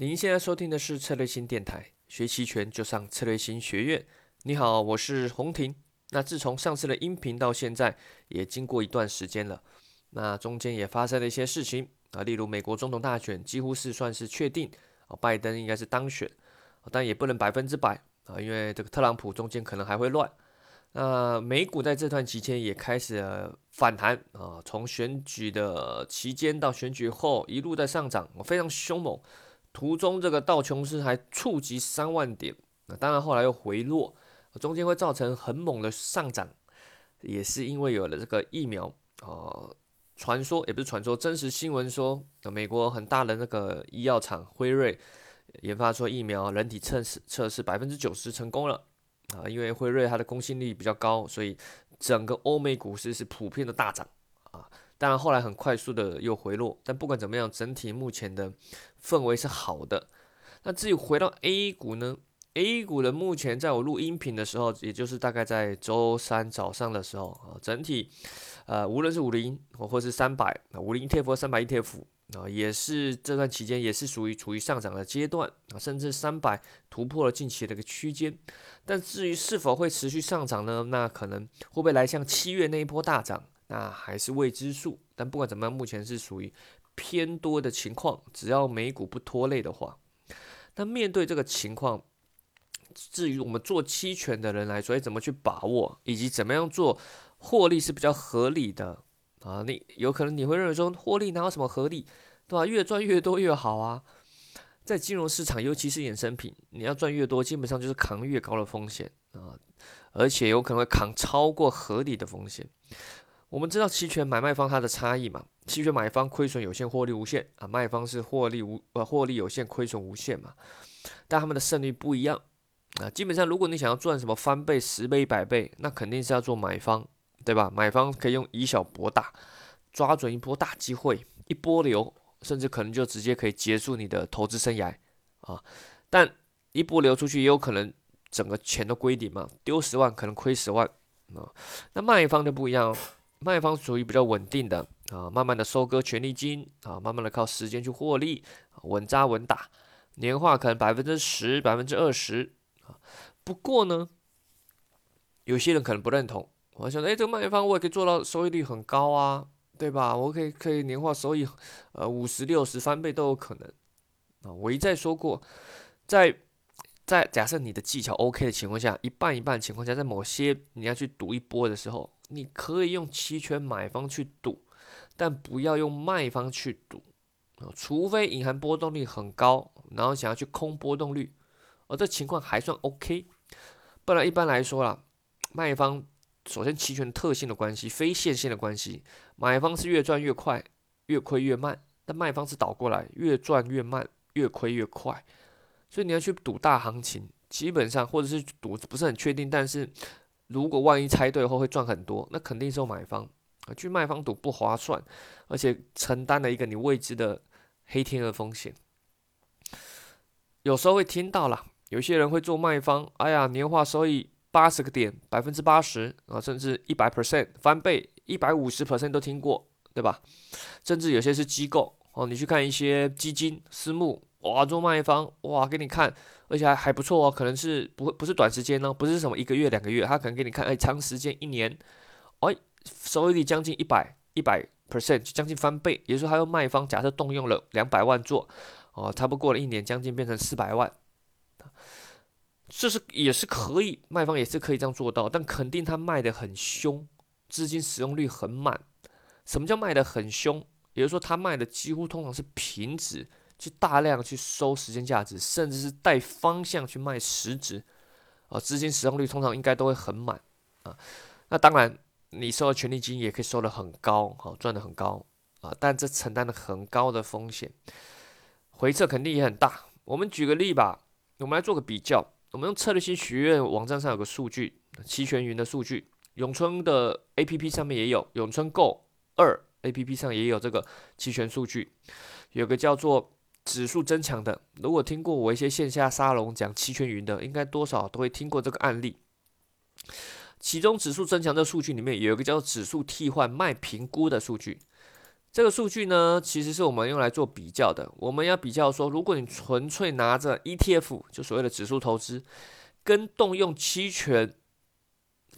您现在收听的是策略新电台，学期权就上策略新学院。你好，我是洪婷。那自从上次的音频到现在，也经过一段时间了。那中间也发生了一些事情啊，例如美国总统大选几乎是算是确定啊，拜登应该是当选，但也不能百分之百啊，因为这个特朗普中间可能还会乱。那美股在这段期间也开始反弹啊，从选举的期间到选举后一路在上涨，非常凶猛。途中这个道琼斯还触及三万点，那当然后来又回落，中间会造成很猛的上涨，也是因为有了这个疫苗啊，传说也不是传说，真实新闻说，美国很大的那个医药厂辉瑞研发出疫苗，人体测试测试百分之九十成功了啊，因为辉瑞它的公信力比较高，所以整个欧美股市是普遍的大涨啊。当然，后来很快速的又回落，但不管怎么样，整体目前的氛围是好的。那至于回到 A 股呢？A 股的目前在我录音频的时候，也就是大概在周三早上的时候啊，整体呃，无论是五零或是三百，五零 ETF 三百 ETF 啊，也是这段期间也是属于处于上涨的阶段啊，甚至三百突破了近期的一个区间。但至于是否会持续上涨呢？那可能会不会来像七月那一波大涨？那还是未知数，但不管怎么样，目前是属于偏多的情况。只要美股不拖累的话，那面对这个情况，至于我们做期权的人来说，怎么去把握，以及怎么样做获利是比较合理的啊？你有可能你会认为说，获利哪有什么合理，对吧？越赚越多越好啊！在金融市场，尤其是衍生品，你要赚越多，基本上就是扛越高的风险啊，而且有可能会扛超过合理的风险。我们知道期权买卖方它的差异嘛？期权买方亏损有限，获利无限啊；卖方是获利无呃获利有限，亏损无限嘛。但他们的胜率不一样啊。基本上，如果你想要赚什么翻倍、十倍、百倍，那肯定是要做买方，对吧？买方可以用以小博大，抓准一波大机会，一波流，甚至可能就直接可以结束你的投资生涯啊。但一波流出去，也有可能整个钱都归零嘛，丢十万可能亏十万啊。那卖方就不一样。卖方属于比较稳定的啊，慢慢的收割权利金啊，慢慢的靠时间去获利，稳扎稳打，年化可能百分之十、百分之二十啊。不过呢，有些人可能不认同，我想，哎，这个卖方我也可以做到收益率很高啊，对吧？我可以可以年化收益呃五十六十翻倍都有可能啊。我一再说过，在在假设你的技巧 OK 的情况下，一半一半情况下，在某些你要去赌一波的时候。你可以用期权买方去赌，但不要用卖方去赌啊，除非隐含波动率很高，然后想要去空波动率，而这情况还算 OK，不然一般来说啦，卖方首先期权特性的关系，非线性的关系，买方是越赚越快，越亏越慢，但卖方是倒过来，越赚越慢，越亏越快，所以你要去赌大行情，基本上或者是赌不是很确定，但是。如果万一猜对后会赚很多，那肯定是买方，去卖方赌不划算，而且承担了一个你未知的黑天鹅风险。有时候会听到了，有些人会做卖方，哎呀，年化收益八十个点，百分之八十啊，甚至一百 percent 翻倍，一百五十 percent 都听过，对吧？甚至有些是机构哦，你去看一些基金、私募，哇，做卖方，哇，给你看。而且还还不错哦，可能是不会不是短时间呢，不是什么一个月两个月，他可能给你看，哎，长时间一年，哎，收益率将近一百一百 percent，将近翻倍，也就是说，他用卖方假设动用了两百万做，哦，差不多过了一年，将近变成四百万，这是也是可以，卖方也是可以这样做到，但肯定他卖的很凶，资金使用率很满。什么叫卖的很凶？也就是说，他卖的几乎通常是平值。去大量去收时间价值，甚至是带方向去卖实值，啊，资金使用率通常应该都会很满啊。那当然，你收的权利金也可以收的很高，好赚的很高啊。但这承担了很高的风险，回撤肯定也很大。我们举个例吧，我们来做个比较。我们用策略性学院网站上有个数据，期权云的数据，永春的 A P P 上面也有，永春 Go 二 A P P 上也有这个期权数据，有个叫做。指数增强的，如果听过我一些线下沙龙讲期权云的，应该多少都会听过这个案例。其中指数增强的数据里面有一个叫做指数替换卖评估的数据，这个数据呢，其实是我们用来做比较的。我们要比较说，如果你纯粹拿着 ETF，就所谓的指数投资，跟动用期权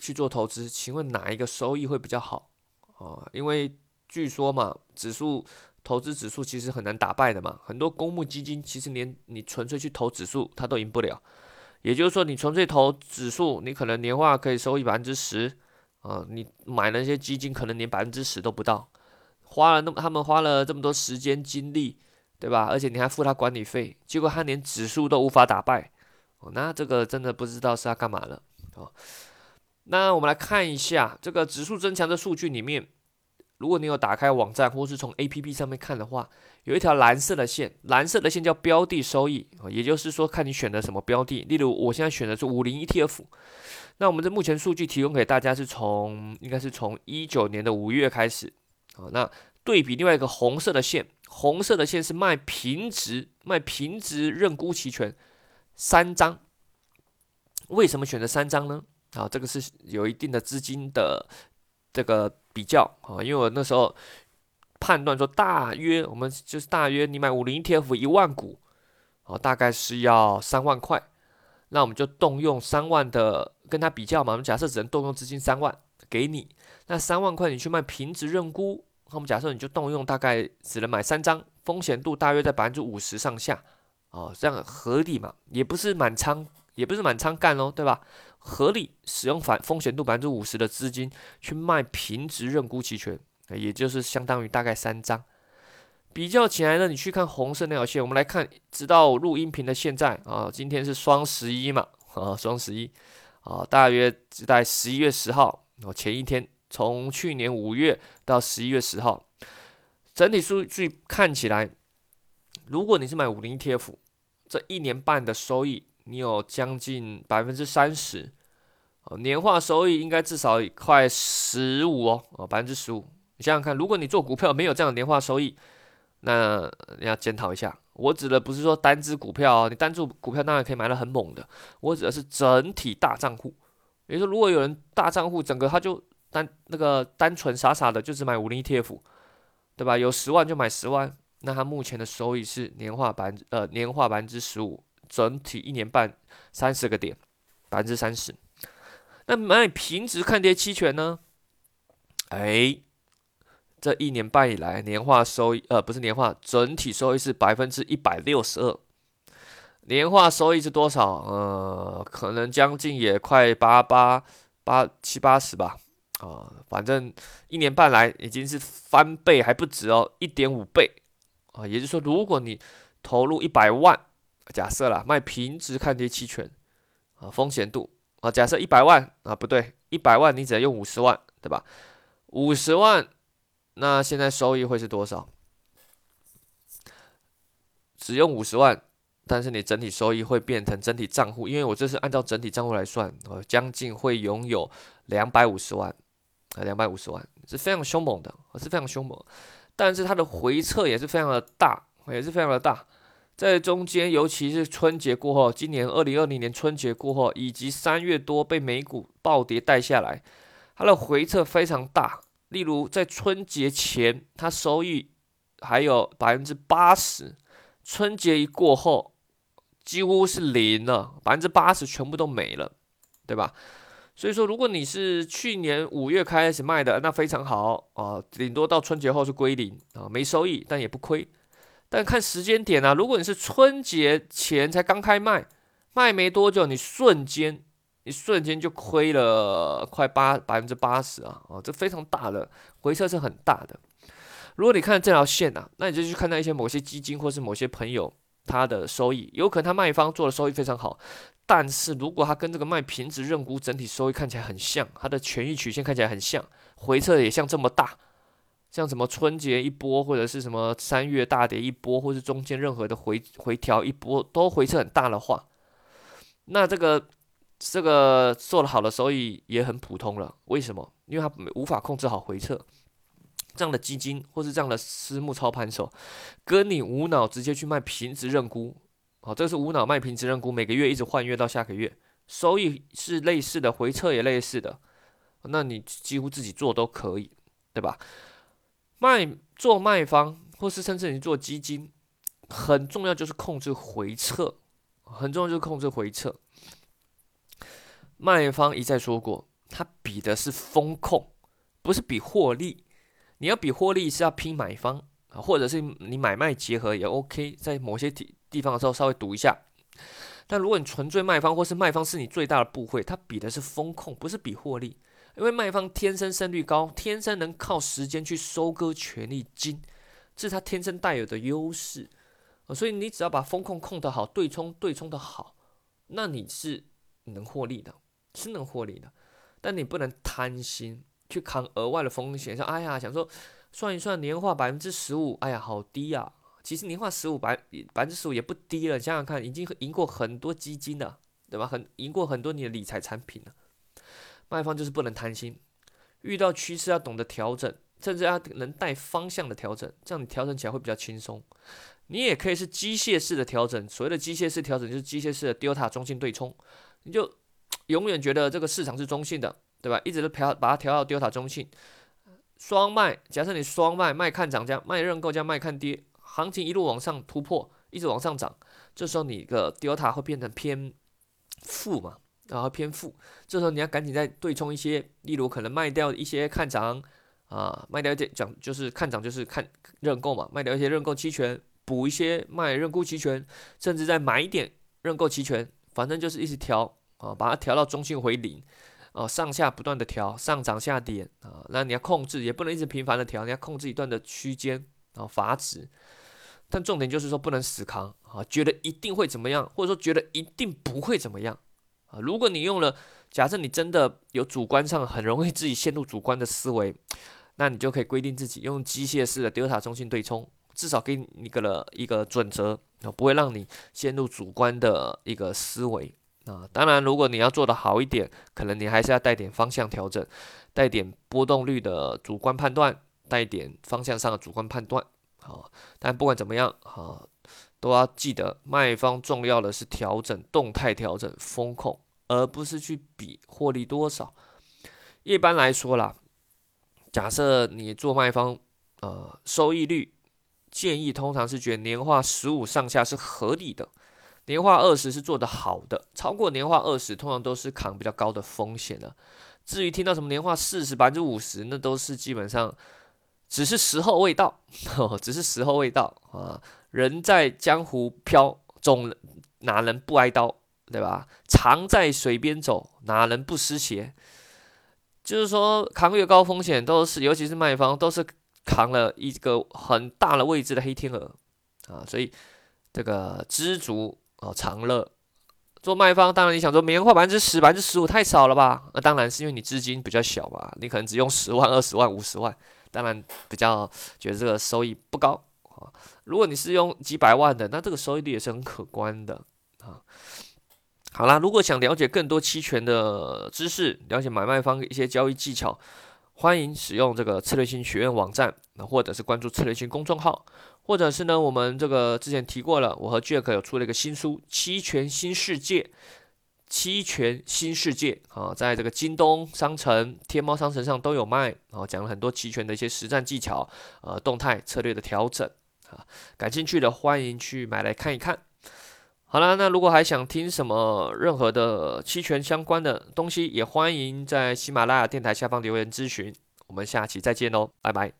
去做投资，请问哪一个收益会比较好啊？因为据说嘛，指数投资指数其实很难打败的嘛。很多公募基金其实连你纯粹去投指数，它都赢不了。也就是说，你纯粹投指数，你可能年化可以收益百分之十啊，你买那些基金可能连百分之十都不到。花了那么，他们花了这么多时间精力，对吧？而且你还付他管理费，结果他连指数都无法打败，哦，那这个真的不知道是要干嘛了，哦。那我们来看一下这个指数增强的数据里面，如果你有打开网站或是从 A P P 上面看的话，有一条蓝色的线，蓝色的线叫标的收益，也就是说看你选的什么标的。例如我现在选的是五零 E T F，那我们这目前数据提供给大家是从应该是从一九年的五月开始。啊，那对比另外一个红色的线，红色的线是卖平值，卖平值认沽期权三张。为什么选择三张呢？啊，这个是有一定的资金的这个比较啊，因为我那时候判断说，大约我们就是大约你买五零 ETF 一万股，哦，大概是要三万块，那我们就动用三万的跟他比较嘛，我们假设只能动用资金三万给你。那三万块你去卖平值认沽，那我们假设你就动用大概只能买三张，风险度大约在百分之五十上下，哦，这样合理嘛？也不是满仓，也不是满仓干喽，对吧？合理使用反风险度百分之五十的资金去卖平值认沽期权，也就是相当于大概三张。比较起来呢，你去看红色那条线，我们来看，直到录音频的现在啊，今天是双十一嘛，啊，双十一，啊，大约在十一月十号，哦，前一天。从去年五月到十一月十号，整体数据看起来，如果你是买五零 ETF，这一年半的收益，你有将近百分之三十，哦，年化收益应该至少快十五哦，哦，百分之十五。你想想看，如果你做股票没有这样的年化收益，那你要检讨一下。我指的不是说单只股票哦，你单注股票当然可以买的很猛的，我指的是整体大账户。比如说，如果有人大账户整个他就单那个单纯傻傻的就只买五零 ETF，对吧？有十万就买十万，那他目前的收益是年化百分之呃年化百分之十五，整体一年半三十个点，百分之三十。那买平值看跌期权呢？哎，这一年半以来年化收益呃不是年化，整体收益是百分之一百六十二，年化收益是多少？呃，可能将近也快八八八七八十吧。啊，反正一年半来已经是翻倍还不止哦，一点五倍啊，也就是说，如果你投入一百万，假设啦，卖平值看跌期权啊，风险度啊，假设一百万啊，不对，一百万你只能用五十万，对吧？五十万，那现在收益会是多少？只用五十万，但是你整体收益会变成整体账户，因为我这是按照整体账户来算，我，将近会拥有两百五十万。啊，两百五十万是非常凶猛的，是非常凶猛，但是它的回撤也是非常的大，也是非常的大。在中间，尤其是春节过后，今年二零二零年春节过后，以及三月多被美股暴跌带下来，它的回撤非常大。例如在春节前，它收益还有百分之八十，春节一过后，几乎是零了，百分之八十全部都没了，对吧？所以说，如果你是去年五月开始卖的，那非常好啊，顶多到春节后是归零啊，没收益，但也不亏。但看时间点啊，如果你是春节前才刚开卖，卖没多久，你瞬间，你瞬间就亏了快八百分之八十啊，啊，这非常大的回撤是很大的。如果你看这条线啊，那你就去看到一些某些基金或是某些朋友他的收益，有可能他卖方做的收益非常好。但是如果他跟这个卖平值认沽整体收益看起来很像，它的权益曲线看起来很像，回撤也像这么大，像什么春节一波，或者是什么三月大跌一波，或是中间任何的回回调一波都回撤很大的话，那这个这个做的好的收益也很普通了。为什么？因为它无法控制好回撤，这样的基金或是这样的私募操盘手，跟你无脑直接去卖平值认沽。好，这是无脑卖平值认沽，每个月一直换月到下个月，收益是类似的，回撤也类似的，那你几乎自己做都可以，对吧？卖做卖方，或是甚至你做基金，很重要就是控制回撤，很重要就是控制回撤。卖方一再说过，他比的是风控，不是比获利。你要比获利是要拼买方啊，或者是你买卖结合也 OK，在某些地地方的时候稍微赌一下。但如果你纯粹卖方，或是卖方是你最大的部位，它比的是风控，不是比获利。因为卖方天生胜率高，天生能靠时间去收割权利金，这是他天生带有的优势。所以你只要把风控控得好，对冲对冲的好，那你是能获利的。是能获利的，但你不能贪心去扛额外的风险。说，哎呀，想说算一算年化百分之十五，哎呀，好低啊！其实年化十五百百分之十五也不低了，想想看，已经赢过很多基金了，对吧？很赢过很多你的理财产品了。卖方就是不能贪心，遇到趋势要懂得调整，甚至要能带方向的调整，这样你调整起来会比较轻松。你也可以是机械式的调整，所谓的机械式调整就是机械式的 delta 中性对冲，你就。永远觉得这个市场是中性的，对吧？一直都调把它调到 delta 中性，双卖。假设你双卖，卖看涨加卖认购加卖看跌，行情一路往上突破，一直往上涨，这时候你的 delta 会变成偏负嘛，然后偏负。这时候你要赶紧再对冲一些，例如可能卖掉一些看涨啊，卖掉一点讲就是看涨就是看认购嘛，卖掉一些认购期权，补一些卖认沽期权，甚至再买一点认购期权，反正就是一直调。啊，把它调到中性回零，啊，上下不断的调，上涨下跌啊，那你要控制，也不能一直频繁的调，你要控制一段的区间，啊，阀值。但重点就是说不能死扛啊，觉得一定会怎么样，或者说觉得一定不会怎么样啊。如果你用了，假设你真的有主观上很容易自己陷入主观的思维，那你就可以规定自己用机械式的德尔塔中心对冲，至少给你一个了一个准则啊，不会让你陷入主观的一个思维。啊，当然，如果你要做的好一点，可能你还是要带点方向调整，带点波动率的主观判断，带点方向上的主观判断。好，但不管怎么样，啊，都要记得，卖方重要的是调整动态调整风控，而不是去比获利多少。一般来说啦，假设你做卖方，呃，收益率建议通常是觉得年化十五上下是合理的。年化二十是做的好的，超过年化二十通常都是扛比较高的风险的。至于听到什么年化四十、百分之五十，那都是基本上只是时候未到，只是时候未到啊。人在江湖飘，总哪能不挨刀，对吧？常在水边走，哪能不湿鞋？就是说，扛越高风险，都是尤其是卖方，都是扛了一个很大的位置的黑天鹅啊。所以这个知足。哦，常乐做卖方，当然你想说年化百分之十、百分之十五太少了吧？那当然是因为你资金比较小吧，你可能只用十万、二十万、五十万，当然比较觉得这个收益不高啊。如果你是用几百万的，那这个收益率也是很可观的啊。好啦，如果想了解更多期权的知识，了解买卖方一些交易技巧，欢迎使用这个策略性学院网站，或者是关注策略性公众号。或者是呢，我们这个之前提过了，我和 Jack 有出了一个新书《期权新世界》，期权新世界啊，在这个京东商城、天猫商城上都有卖啊，讲了很多期权的一些实战技巧，呃，动态策略的调整啊，感兴趣的欢迎去买来看一看。好了，那如果还想听什么任何的期权相关的东西，也欢迎在喜马拉雅电台下方留言咨询。我们下期再见喽，拜拜。